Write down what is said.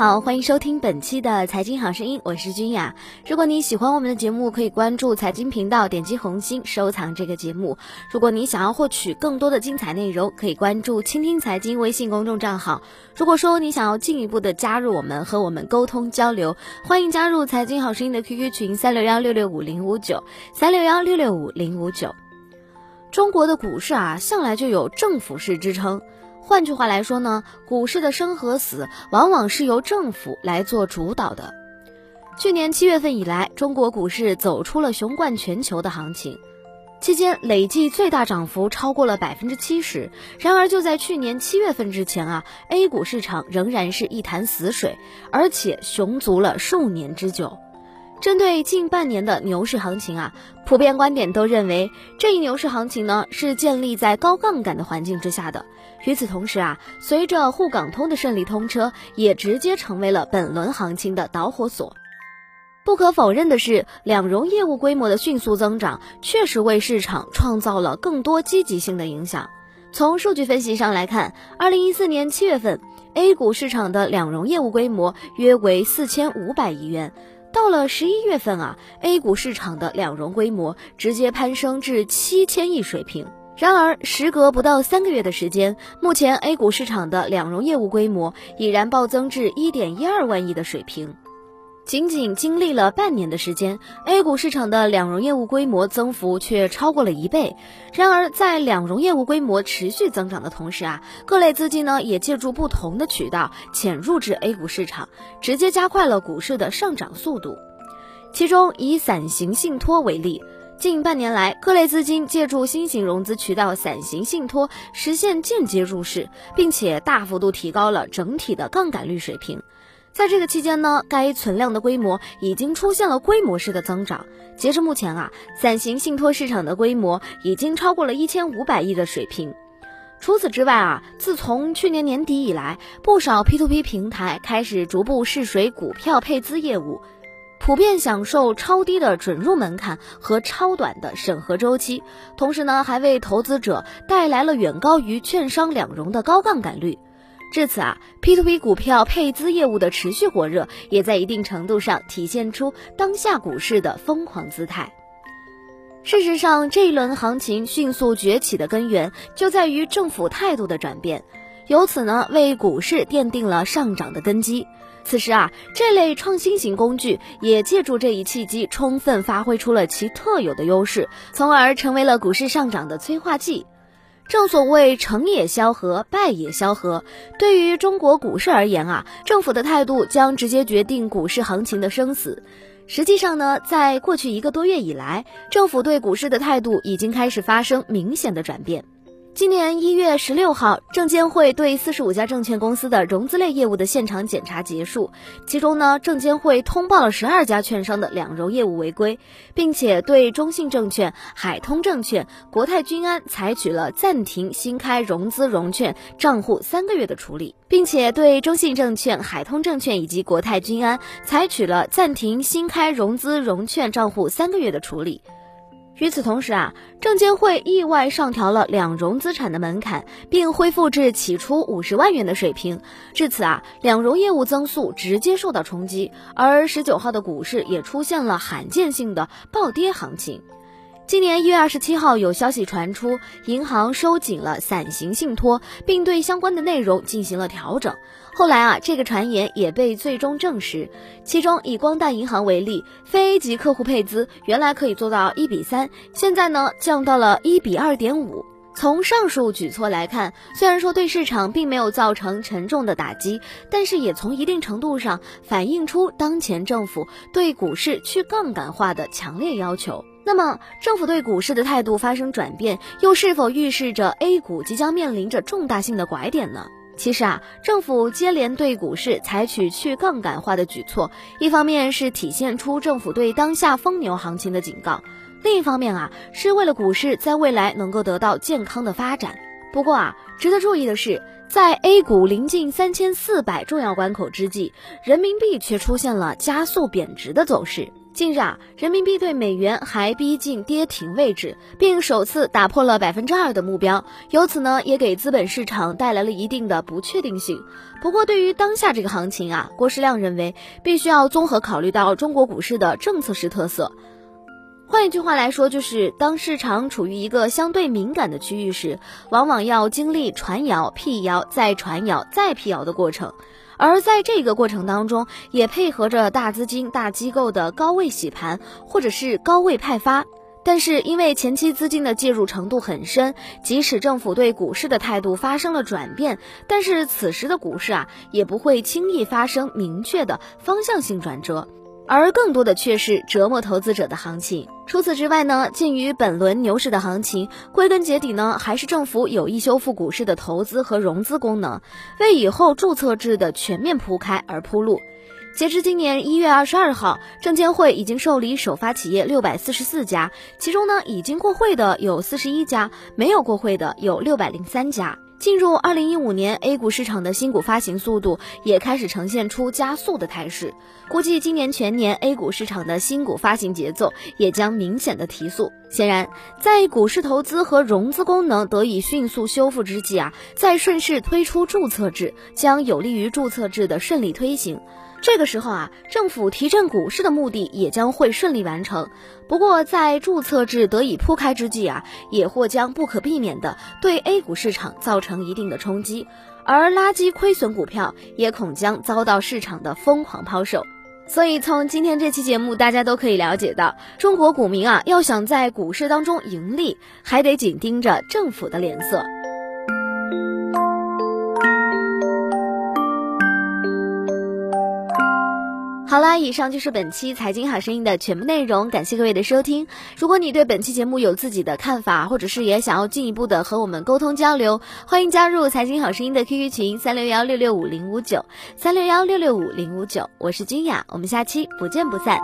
好，欢迎收听本期的财经好声音，我是君雅。如果你喜欢我们的节目，可以关注财经频道，点击红心收藏这个节目。如果你想要获取更多的精彩内容，可以关注倾听财经微信公众账号。如果说你想要进一步的加入我们，和我们沟通交流，欢迎加入财经好声音的 QQ 群三六幺六六五零五九三六幺六六五零五九。中国的股市啊，向来就有政府式之称。换句话来说呢，股市的生和死往往是由政府来做主导的。去年七月份以来，中国股市走出了雄冠全球的行情，期间累计最大涨幅超过了百分之七十。然而，就在去年七月份之前啊，A 股市场仍然是一潭死水，而且熊足了数年之久。针对近半年的牛市行情啊，普遍观点都认为这一牛市行情呢是建立在高杠杆的环境之下的。与此同时啊，随着沪港通的顺利通车，也直接成为了本轮行情的导火索。不可否认的是，两融业务规模的迅速增长，确实为市场创造了更多积极性的影响。从数据分析上来看，二零一四年七月份，A 股市场的两融业务规模约为四千五百亿元。到了十一月份啊，A 股市场的两融规模直接攀升至七千亿水平。然而，时隔不到三个月的时间，目前 A 股市场的两融业务规模已然暴增至一点一二万亿的水平。仅仅经历了半年的时间，A 股市场的两融业务规模增幅却超过了一倍。然而，在两融业务规模持续增长的同时啊，各类资金呢也借助不同的渠道潜入至 A 股市场，直接加快了股市的上涨速度。其中，以伞形信托为例，近半年来，各类资金借助新型融资渠道伞形信托实现间接入市，并且大幅度提高了整体的杠杆率水平。在这个期间呢，该存量的规模已经出现了规模式的增长。截至目前啊，伞形信托市场的规模已经超过了一千五百亿的水平。除此之外啊，自从去年年底以来，不少 P2P 平台开始逐步试水股票配资业务，普遍享受超低的准入门槛和超短的审核周期，同时呢，还为投资者带来了远高于券商两融的高杠杆率。至此啊，P2P 股票配资业务的持续火热，也在一定程度上体现出当下股市的疯狂姿态。事实上，这一轮行情迅速崛起的根源就在于政府态度的转变，由此呢，为股市奠定了上涨的根基。此时啊，这类创新型工具也借助这一契机，充分发挥出了其特有的优势，从而成为了股市上涨的催化剂。正所谓成也萧何，败也萧何。对于中国股市而言啊，政府的态度将直接决定股市行情的生死。实际上呢，在过去一个多月以来，政府对股市的态度已经开始发生明显的转变。今年一月十六号，证监会对四十五家证券公司的融资类业务的现场检查结束。其中呢，证监会通报了十二家券商的两融业务违规，并且对中信证券、海通证券、国泰君安采取了暂停新开融资融券账户三个月的处理，并且对中信证券、海通证券以及国泰君安采取了暂停新开融资融券账户三个月的处理。与此同时啊，证监会意外上调了两融资产的门槛，并恢复至起初五十万元的水平。至此啊，两融业务增速直接受到冲击，而十九号的股市也出现了罕见性的暴跌行情。今年一月二十七号，有消息传出，银行收紧了伞形信托，并对相关的内容进行了调整。后来啊，这个传言也被最终证实。其中以光大银行为例，非 A 级客户配资原来可以做到一比三，现在呢降到了一比二点五。从上述举措来看，虽然说对市场并没有造成沉重的打击，但是也从一定程度上反映出当前政府对股市去杠杆化的强烈要求。那么，政府对股市的态度发生转变，又是否预示着 A 股即将面临着重大性的拐点呢？其实啊，政府接连对股市采取去杠杆化的举措，一方面是体现出政府对当下疯牛行情的警告，另一方面啊，是为了股市在未来能够得到健康的发展。不过啊，值得注意的是，在 A 股临近三千四百重要关口之际，人民币却出现了加速贬值的走势。近日啊，人民币对美元还逼近跌停位置，并首次打破了百分之二的目标，由此呢，也给资本市场带来了一定的不确定性。不过，对于当下这个行情啊，郭世亮认为必须要综合考虑到中国股市的政策式特色。换一句话来说，就是当市场处于一个相对敏感的区域时，往往要经历传谣、辟谣、再传谣、再辟谣的过程。而在这个过程当中，也配合着大资金、大机构的高位洗盘，或者是高位派发。但是因为前期资金的介入程度很深，即使政府对股市的态度发生了转变，但是此时的股市啊，也不会轻易发生明确的方向性转折。而更多的却是折磨投资者的行情。除此之外呢，鉴于本轮牛市的行情，归根结底呢，还是政府有意修复股市的投资和融资功能，为以后注册制的全面铺开而铺路。截至今年一月二十二号，证监会已经受理首发企业六百四十四家，其中呢，已经过会的有四十一家，没有过会的有六百零三家。进入二零一五年，A 股市场的新股发行速度也开始呈现出加速的态势。估计今年全年 A 股市场的新股发行节奏也将明显的提速。显然，在股市投资和融资功能得以迅速修复之际啊，再顺势推出注册制，将有利于注册制的顺利推行。这个时候啊，政府提振股市的目的也将会顺利完成。不过，在注册制得以铺开之际啊，也或将不可避免的对 A 股市场造成一定的冲击，而垃圾亏损股票也恐将遭到市场的疯狂抛售。所以，从今天这期节目，大家都可以了解到，中国股民啊，要想在股市当中盈利，还得紧盯着政府的脸色。好啦，以上就是本期财经好声音的全部内容，感谢各位的收听。如果你对本期节目有自己的看法，或者是也想要进一步的和我们沟通交流，欢迎加入财经好声音的 QQ 群三六幺六六五零五九三六幺六六五零五九，我是君雅，我们下期不见不散。